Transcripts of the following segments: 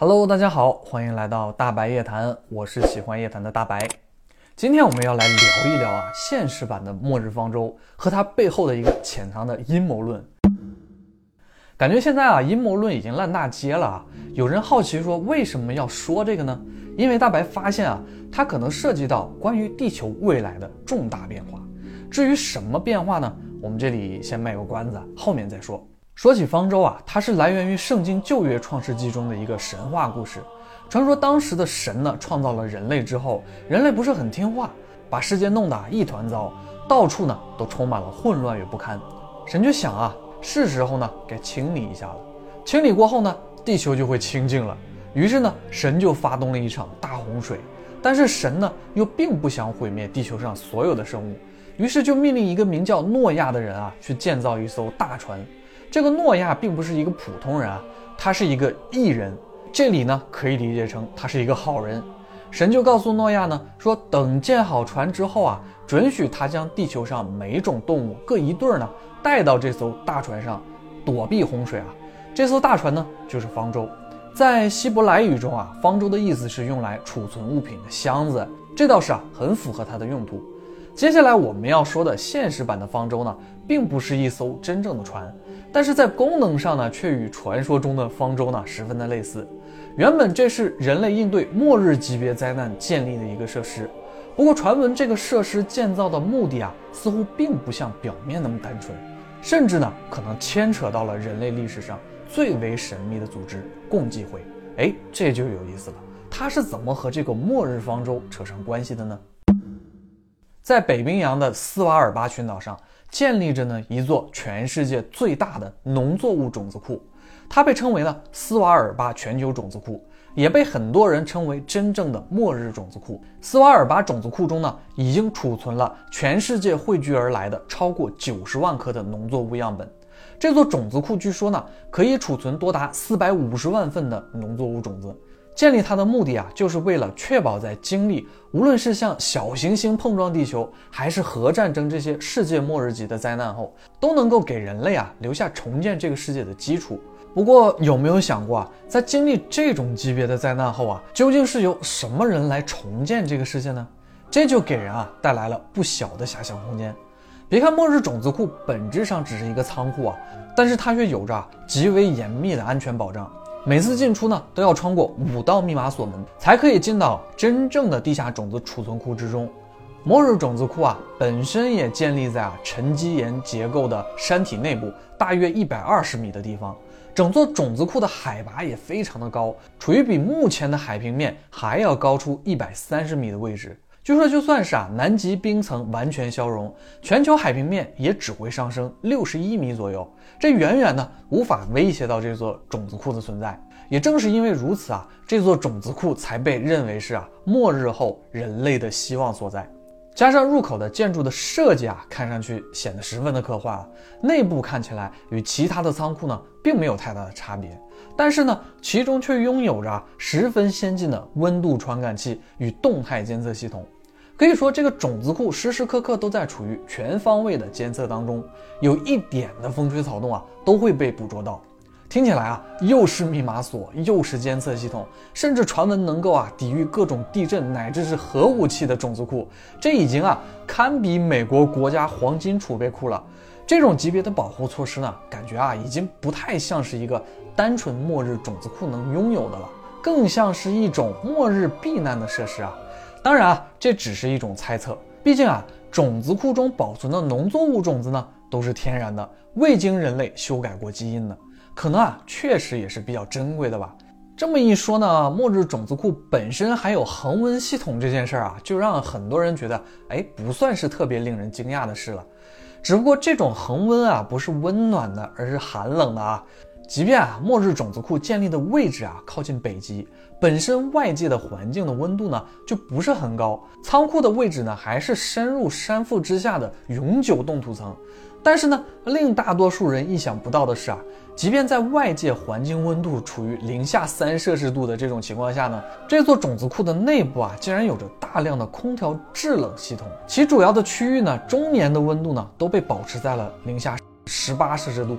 Hello，大家好，欢迎来到大白夜谈，我是喜欢夜谈的大白。今天我们要来聊一聊啊，现实版的末日方舟和它背后的一个潜藏的阴谋论。感觉现在啊，阴谋论已经烂大街了啊。有人好奇说，为什么要说这个呢？因为大白发现啊，它可能涉及到关于地球未来的重大变化。至于什么变化呢？我们这里先卖个关子，后面再说。说起方舟啊，它是来源于圣经旧约创世纪中的一个神话故事。传说当时的神呢，创造了人类之后，人类不是很听话，把世界弄得一团糟，到处呢都充满了混乱与不堪。神就想啊，是时候呢该清理一下了。清理过后呢，地球就会清净了。于是呢，神就发动了一场大洪水。但是神呢，又并不想毁灭地球上所有的生物，于是就命令一个名叫诺亚的人啊，去建造一艘大船。这个诺亚并不是一个普通人啊，他是一个异人。这里呢可以理解成他是一个好人。神就告诉诺亚呢，说等建好船之后啊，准许他将地球上每种动物各一对儿呢带到这艘大船上，躲避洪水啊。这艘大船呢就是方舟，在希伯来语中啊，方舟的意思是用来储存物品的箱子，这倒是啊很符合它的用途。接下来我们要说的现实版的方舟呢，并不是一艘真正的船。但是在功能上呢，却与传说中的方舟呢十分的类似。原本这是人类应对末日级别灾难建立的一个设施，不过传闻这个设施建造的目的啊，似乎并不像表面那么单纯，甚至呢可能牵扯到了人类历史上最为神秘的组织——共济会。哎，这就有意思了，它是怎么和这个末日方舟扯上关系的呢？在北冰洋的斯瓦尔巴群岛上。建立着呢一座全世界最大的农作物种子库，它被称为呢斯瓦尔巴全球种子库，也被很多人称为真正的末日种子库。斯瓦尔巴种子库中呢，已经储存了全世界汇聚而来的超过九十万颗的农作物样本。这座种子库据说呢，可以储存多达四百五十万份的农作物种子。建立它的目的啊，就是为了确保在经历无论是像小行星碰撞地球，还是核战争这些世界末日级的灾难后，都能够给人类啊留下重建这个世界的基础。不过有没有想过啊，在经历这种级别的灾难后啊，究竟是由什么人来重建这个世界呢？这就给人啊带来了不小的遐想空间。别看末日种子库本质上只是一个仓库啊，但是它却有着极为严密的安全保障。每次进出呢，都要穿过五道密码锁门，才可以进到真正的地下种子储存库之中。末日种子库啊，本身也建立在啊沉积岩结构的山体内部，大约一百二十米的地方。整座种子库的海拔也非常的高，处于比目前的海平面还要高出一百三十米的位置。据说，就算是啊南极冰层完全消融，全球海平面也只会上升六十一米左右，这远远呢无法威胁到这座种子库的存在。也正是因为如此啊，这座种子库才被认为是啊末日后人类的希望所在。加上入口的建筑的设计啊，看上去显得十分的科幻啊，内部看起来与其他的仓库呢并没有太大的差别。但是呢，其中却拥有着十分先进的温度传感器与动态监测系统，可以说这个种子库时时刻刻都在处于全方位的监测当中，有一点的风吹草动啊，都会被捕捉到。听起来啊，又是密码锁，又是监测系统，甚至传闻能够啊抵御各种地震乃至是核武器的种子库，这已经啊堪比美国国家黄金储备库了。这种级别的保护措施呢，感觉啊已经不太像是一个单纯末日种子库能拥有的了，更像是一种末日避难的设施啊。当然啊，这只是一种猜测，毕竟啊，种子库中保存的农作物种子呢都是天然的，未经人类修改过基因的。可能啊，确实也是比较珍贵的吧。这么一说呢，末日种子库本身还有恒温系统这件事儿啊，就让很多人觉得，哎，不算是特别令人惊讶的事了。只不过这种恒温啊，不是温暖的，而是寒冷的啊。即便啊，末日种子库建立的位置啊靠近北极，本身外界的环境的温度呢就不是很高，仓库的位置呢还是深入山腹之下的永久冻土层。但是呢，令大多数人意想不到的是啊，即便在外界环境温度处于零下三摄氏度的这种情况下呢，这座种子库的内部啊，竟然有着大量的空调制冷系统，其主要的区域呢，终年的温度呢，都被保持在了零下十八摄氏度。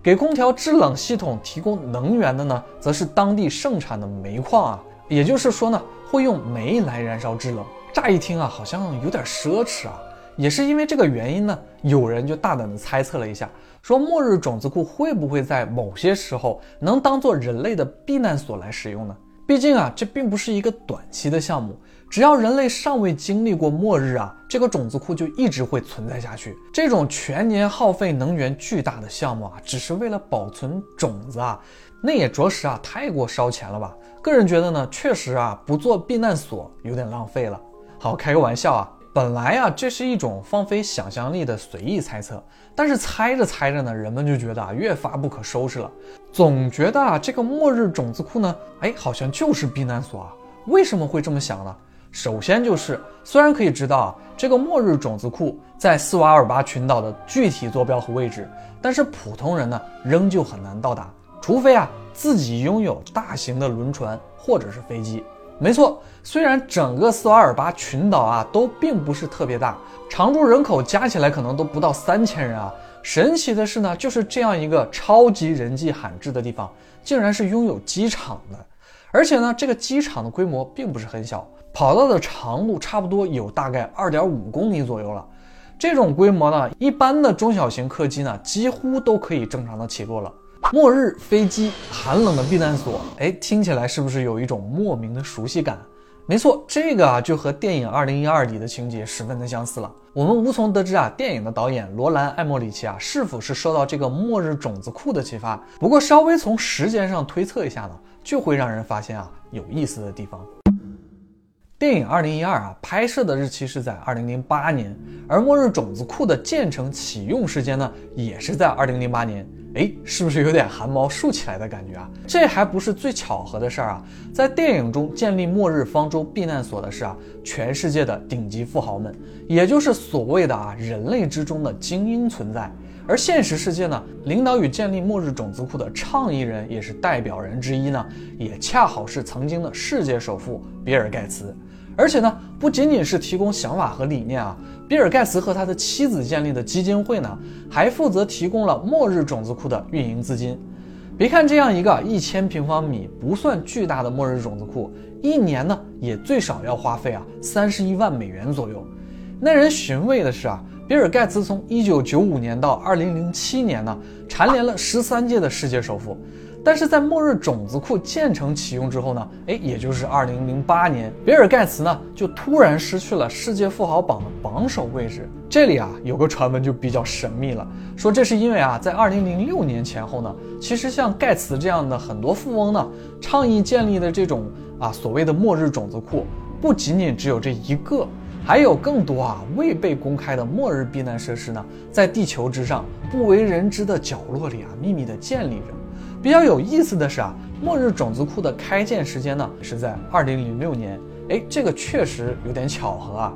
给空调制冷系统提供能源的呢，则是当地盛产的煤矿啊。也就是说呢，会用煤来燃烧制冷。乍一听啊，好像有点奢侈啊。也是因为这个原因呢，有人就大胆的猜测了一下，说末日种子库会不会在某些时候能当做人类的避难所来使用呢？毕竟啊，这并不是一个短期的项目，只要人类尚未经历过末日啊，这个种子库就一直会存在下去。这种全年耗费能源巨大的项目啊，只是为了保存种子啊，那也着实啊太过烧钱了吧？个人觉得呢，确实啊，不做避难所有点浪费了。好，开个玩笑啊。本来啊，这是一种放飞想象力的随意猜测，但是猜着猜着呢，人们就觉得啊，越发不可收拾了，总觉得啊，这个末日种子库呢，哎，好像就是避难所啊。为什么会这么想呢？首先就是，虽然可以知道啊，这个末日种子库在斯瓦尔巴群岛的具体坐标和位置，但是普通人呢，仍旧很难到达，除非啊，自己拥有大型的轮船或者是飞机。没错，虽然整个斯瓦尔巴群岛啊都并不是特别大，常住人口加起来可能都不到三千人啊。神奇的是呢，就是这样一个超级人迹罕至的地方，竟然是拥有机场的，而且呢，这个机场的规模并不是很小，跑道的长度差不多有大概二点五公里左右了。这种规模呢，一般的中小型客机呢几乎都可以正常的起落了。末日飞机，寒冷的避难所，哎，听起来是不是有一种莫名的熟悉感？没错，这个啊就和电影《二零一二》里的情节十分的相似了。我们无从得知啊，电影的导演罗兰·艾默里奇啊是否是受到这个末日种子库的启发？不过稍微从时间上推测一下呢，就会让人发现啊有意思的地方。电影《二零一二》啊拍摄的日期是在二零零八年，而末日种子库的建成启用时间呢也是在二零零八年。哎，是不是有点汗毛竖起来的感觉啊？这还不是最巧合的事儿啊！在电影中建立末日方舟避难所的是啊，全世界的顶级富豪们，也就是所谓的啊人类之中的精英存在。而现实世界呢，领导与建立末日种子库的倡议人也是代表人之一呢，也恰好是曾经的世界首富比尔盖茨。而且呢，不仅仅是提供想法和理念啊，比尔盖茨和他的妻子建立的基金会呢，还负责提供了末日种子库的运营资金。别看这样一个一千平方米不算巨大的末日种子库，一年呢也最少要花费啊三十一万美元左右。耐人寻味的是啊，比尔盖茨从一九九五年到二零零七年呢，蝉联了十三届的世界首富。但是在末日种子库建成启用之后呢，哎，也就是二零零八年，比尔盖茨呢就突然失去了世界富豪榜的榜首位置。这里啊有个传闻就比较神秘了，说这是因为啊在二零零六年前后呢，其实像盖茨这样的很多富翁呢，倡议建立的这种啊所谓的末日种子库，不仅仅只有这一个，还有更多啊未被公开的末日避难设施呢，在地球之上不为人知的角落里啊秘密的建立着。比较有意思的是啊，末日种子库的开建时间呢是在二零零六年，哎，这个确实有点巧合啊。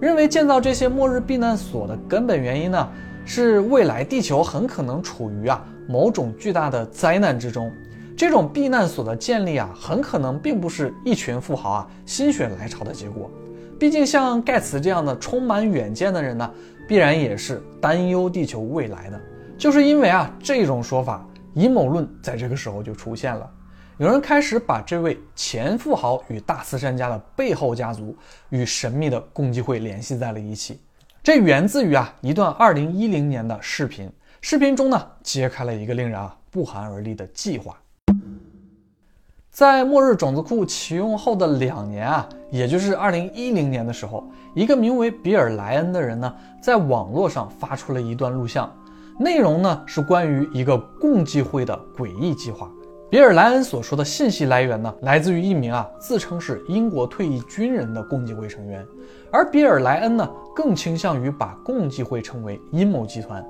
认为建造这些末日避难所的根本原因呢，是未来地球很可能处于啊某种巨大的灾难之中，这种避难所的建立啊，很可能并不是一群富豪啊心血来潮的结果。毕竟像盖茨这样的充满远见的人呢，必然也是担忧地球未来的。就是因为啊这种说法。阴谋论在这个时候就出现了，有人开始把这位前富豪与大慈善家的背后家族与神秘的共济会联系在了一起。这源自于啊一段二零一零年的视频，视频中呢揭开了一个令人啊不寒而栗的计划。在末日种子库启用后的两年啊，也就是二零一零年的时候，一个名为比尔莱恩的人呢，在网络上发出了一段录像。内容呢是关于一个共济会的诡异计划。比尔莱恩所说的信息来源呢，来自于一名啊自称是英国退役军人的共济会成员，而比尔莱恩呢更倾向于把共济会称为阴谋集团。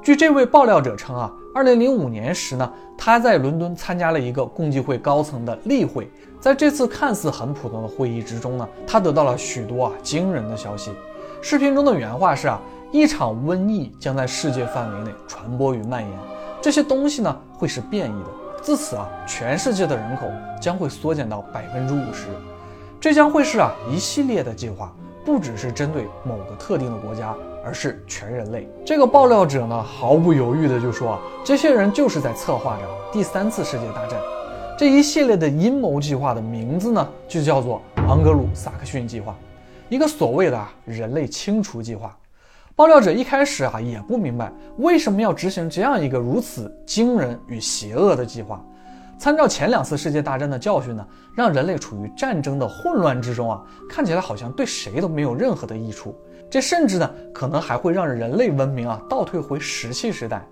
据这位爆料者称啊，二零零五年时呢，他在伦敦参加了一个共济会高层的例会，在这次看似很普通的会议之中呢，他得到了许多啊惊人的消息。视频中的原话是啊。一场瘟疫将在世界范围内传播与蔓延，这些东西呢会是变异的。自此啊，全世界的人口将会缩减到百分之五十。这将会是啊一系列的计划，不只是针对某个特定的国家，而是全人类。这个爆料者呢，毫不犹豫的就说啊，这些人就是在策划着第三次世界大战。这一系列的阴谋计划的名字呢，就叫做昂格鲁萨克逊计划，一个所谓的人类清除计划。爆料者一开始啊也不明白为什么要执行这样一个如此惊人与邪恶的计划。参照前两次世界大战的教训呢，让人类处于战争的混乱之中啊，看起来好像对谁都没有任何的益处。这甚至呢，可能还会让人类文明啊倒退回石器时代。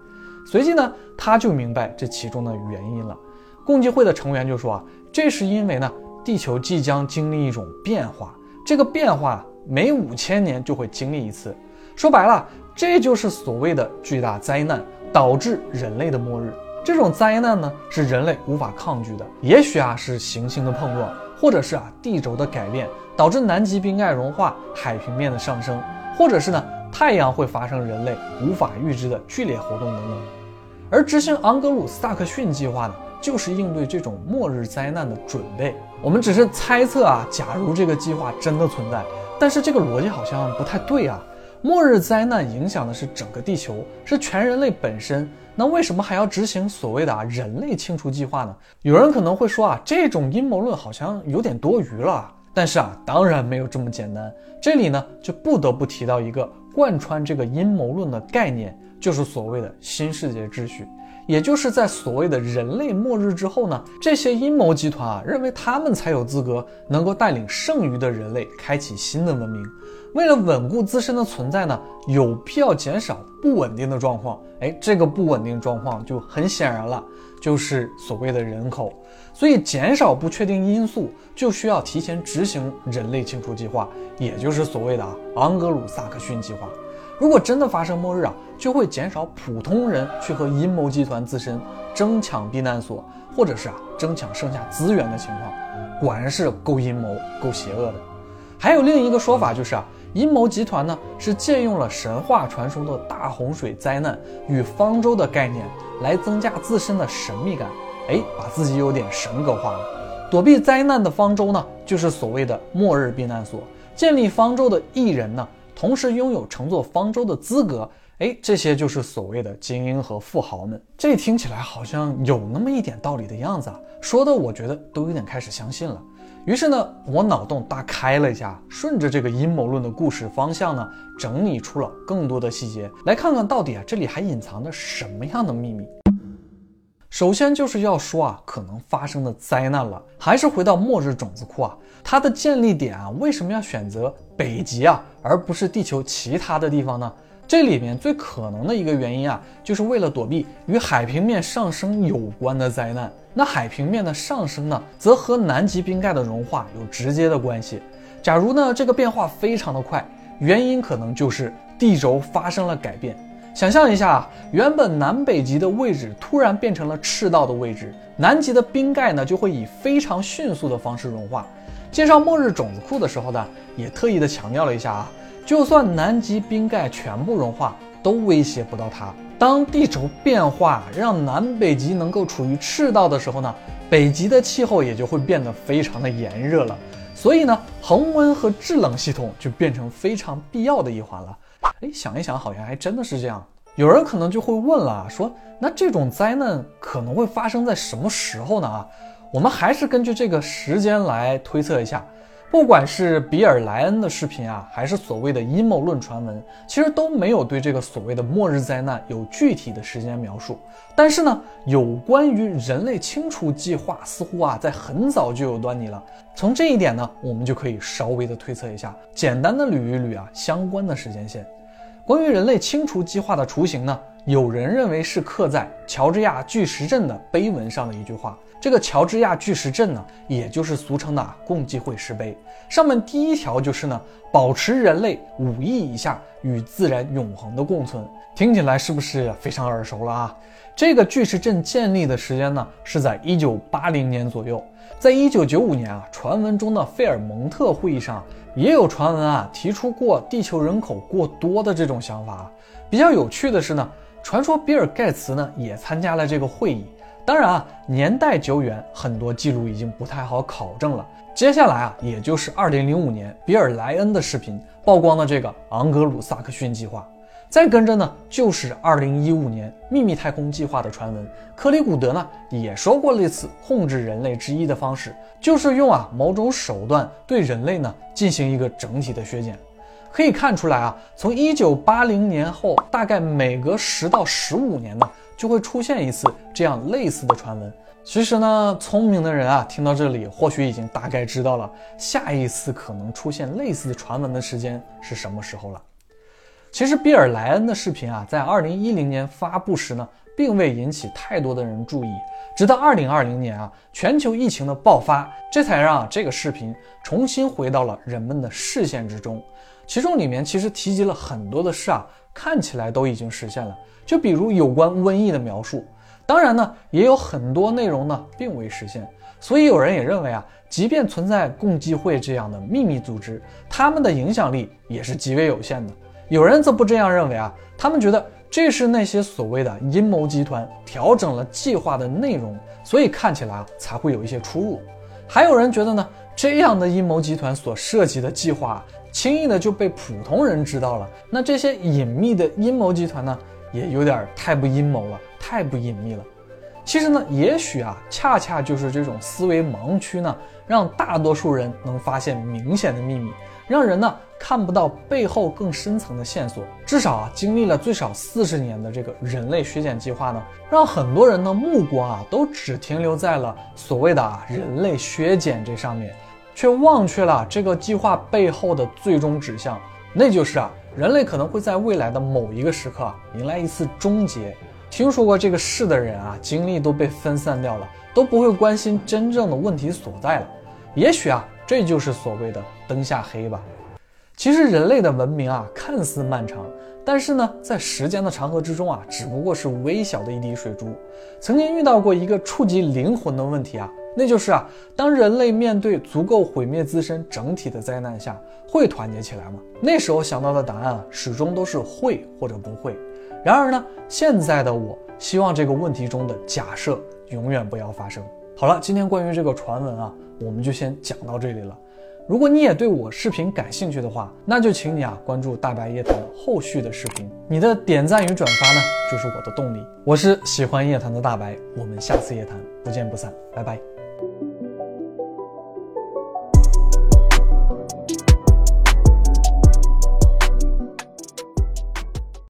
随即呢，他就明白这其中的原因了。共济会的成员就说啊，这是因为呢，地球即将经历一种变化，这个变化每五千年就会经历一次。说白了，这就是所谓的巨大灾难，导致人类的末日。这种灾难呢，是人类无法抗拒的。也许啊，是行星的碰撞，或者是啊地轴的改变，导致南极冰盖融化、海平面的上升，或者是呢太阳会发生人类无法预知的剧烈活动等等。而执行昂格鲁萨克逊计划呢，就是应对这种末日灾难的准备。我们只是猜测啊，假如这个计划真的存在，但是这个逻辑好像不太对啊。末日灾难影响的是整个地球，是全人类本身。那为什么还要执行所谓的啊人类清除计划呢？有人可能会说啊，这种阴谋论好像有点多余了。但是啊，当然没有这么简单。这里呢，就不得不提到一个贯穿这个阴谋论的概念，就是所谓的新世界秩序。也就是在所谓的人类末日之后呢，这些阴谋集团啊，认为他们才有资格能够带领剩余的人类开启新的文明。为了稳固自身的存在呢，有必要减少不稳定的状况。哎，这个不稳定状况就很显然了，就是所谓的人口。所以减少不确定因素，就需要提前执行人类清除计划，也就是所谓的昂格鲁萨克逊计划。如果真的发生末日啊，就会减少普通人去和阴谋集团自身争抢避难所，或者是啊争抢剩下资源的情况。果然是够阴谋、够邪恶的。还有另一个说法就是啊，阴谋集团呢是借用了神话传说的大洪水灾难与方舟的概念，来增加自身的神秘感。哎，把自己有点神格化了。躲避灾难的方舟呢，就是所谓的末日避难所。建立方舟的艺人呢？同时拥有乘坐方舟的资格，哎，这些就是所谓的精英和富豪们。这听起来好像有那么一点道理的样子啊，说的我觉得都有点开始相信了。于是呢，我脑洞大开了一下，顺着这个阴谋论的故事方向呢，整理出了更多的细节，来看看到底啊这里还隐藏着什么样的秘密。首先就是要说啊，可能发生的灾难了。还是回到末日种子库啊，它的建立点啊，为什么要选择北极啊，而不是地球其他的地方呢？这里面最可能的一个原因啊，就是为了躲避与海平面上升有关的灾难。那海平面的上升呢，则和南极冰盖的融化有直接的关系。假如呢，这个变化非常的快，原因可能就是地轴发生了改变。想象一下，原本南北极的位置突然变成了赤道的位置，南极的冰盖呢就会以非常迅速的方式融化。介绍末日种子库的时候呢，也特意的强调了一下啊，就算南极冰盖全部融化，都威胁不到它。当地轴变化让南北极能够处于赤道的时候呢，北极的气候也就会变得非常的炎热了。所以呢，恒温和制冷系统就变成非常必要的一环了。哎，想一想，好像还真的是这样。有人可能就会问了，说那这种灾难可能会发生在什么时候呢？啊，我们还是根据这个时间来推测一下。不管是比尔莱恩的视频啊，还是所谓的阴谋论传闻，其实都没有对这个所谓的末日灾难有具体的时间描述。但是呢，有关于人类清除计划，似乎啊在很早就有端倪了。从这一点呢，我们就可以稍微的推测一下，简单的捋一捋啊相关的时间线。关于人类清除计划的雏形呢，有人认为是刻在乔治亚巨石阵的碑文上的一句话。这个乔治亚巨石阵呢，也就是俗称的共济会石碑，上面第一条就是呢，保持人类五亿以下与自然永恒的共存。听起来是不是非常耳熟了啊？这个巨石阵建立的时间呢，是在一九八零年左右。在一九九五年啊，传闻中的费尔蒙特会议上。也有传闻啊，提出过地球人口过多的这种想法。比较有趣的是呢，传说比尔盖茨呢也参加了这个会议，当然啊，年代久远，很多记录已经不太好考证了。接下来啊，也就是二零零五年比尔莱恩的视频曝光了这个昂格鲁萨克逊计划，再跟着呢就是二零一五年秘密太空计划的传闻。克里古德呢也说过类似控制人类之一的方式，就是用啊某种手段对人类呢进行一个整体的削减。可以看出来啊，从一九八零年后，大概每隔十到十五年呢。就会出现一次这样类似的传闻。其实呢，聪明的人啊，听到这里或许已经大概知道了下一次可能出现类似的传闻的时间是什么时候了。其实比尔莱恩的视频啊，在二零一零年发布时呢，并未引起太多的人注意。直到二零二零年啊，全球疫情的爆发，这才让这个视频重新回到了人们的视线之中。其中里面其实提及了很多的事啊，看起来都已经实现了。就比如有关瘟疫的描述，当然呢，也有很多内容呢并未实现。所以有人也认为啊，即便存在共济会这样的秘密组织，他们的影响力也是极为有限的。有人则不这样认为啊，他们觉得这是那些所谓的阴谋集团调整了计划的内容，所以看起来啊才会有一些出入。还有人觉得呢，这样的阴谋集团所涉及的计划轻易的就被普通人知道了，那这些隐秘的阴谋集团呢？也有点太不阴谋了，太不隐秘了。其实呢，也许啊，恰恰就是这种思维盲区呢，让大多数人能发现明显的秘密，让人呢看不到背后更深层的线索。至少啊，经历了最少四十年的这个人类削减计划呢，让很多人的目光啊都只停留在了所谓的啊人类削减这上面，却忘却了这个计划背后的最终指向，那就是啊。人类可能会在未来的某一个时刻啊迎来一次终结。听说过这个事的人啊，精力都被分散掉了，都不会关心真正的问题所在了。也许啊，这就是所谓的灯下黑吧。其实人类的文明啊，看似漫长，但是呢，在时间的长河之中啊，只不过是微小的一滴水珠。曾经遇到过一个触及灵魂的问题啊。那就是啊，当人类面对足够毁灭自身整体的灾难下，会团结起来吗？那时候想到的答案啊，始终都是会或者不会。然而呢，现在的我希望这个问题中的假设永远不要发生。好了，今天关于这个传闻啊，我们就先讲到这里了。如果你也对我视频感兴趣的话，那就请你啊关注大白夜谈后续的视频。你的点赞与转发呢，就是我的动力。我是喜欢夜谈的大白，我们下次夜谈不见不散，拜拜。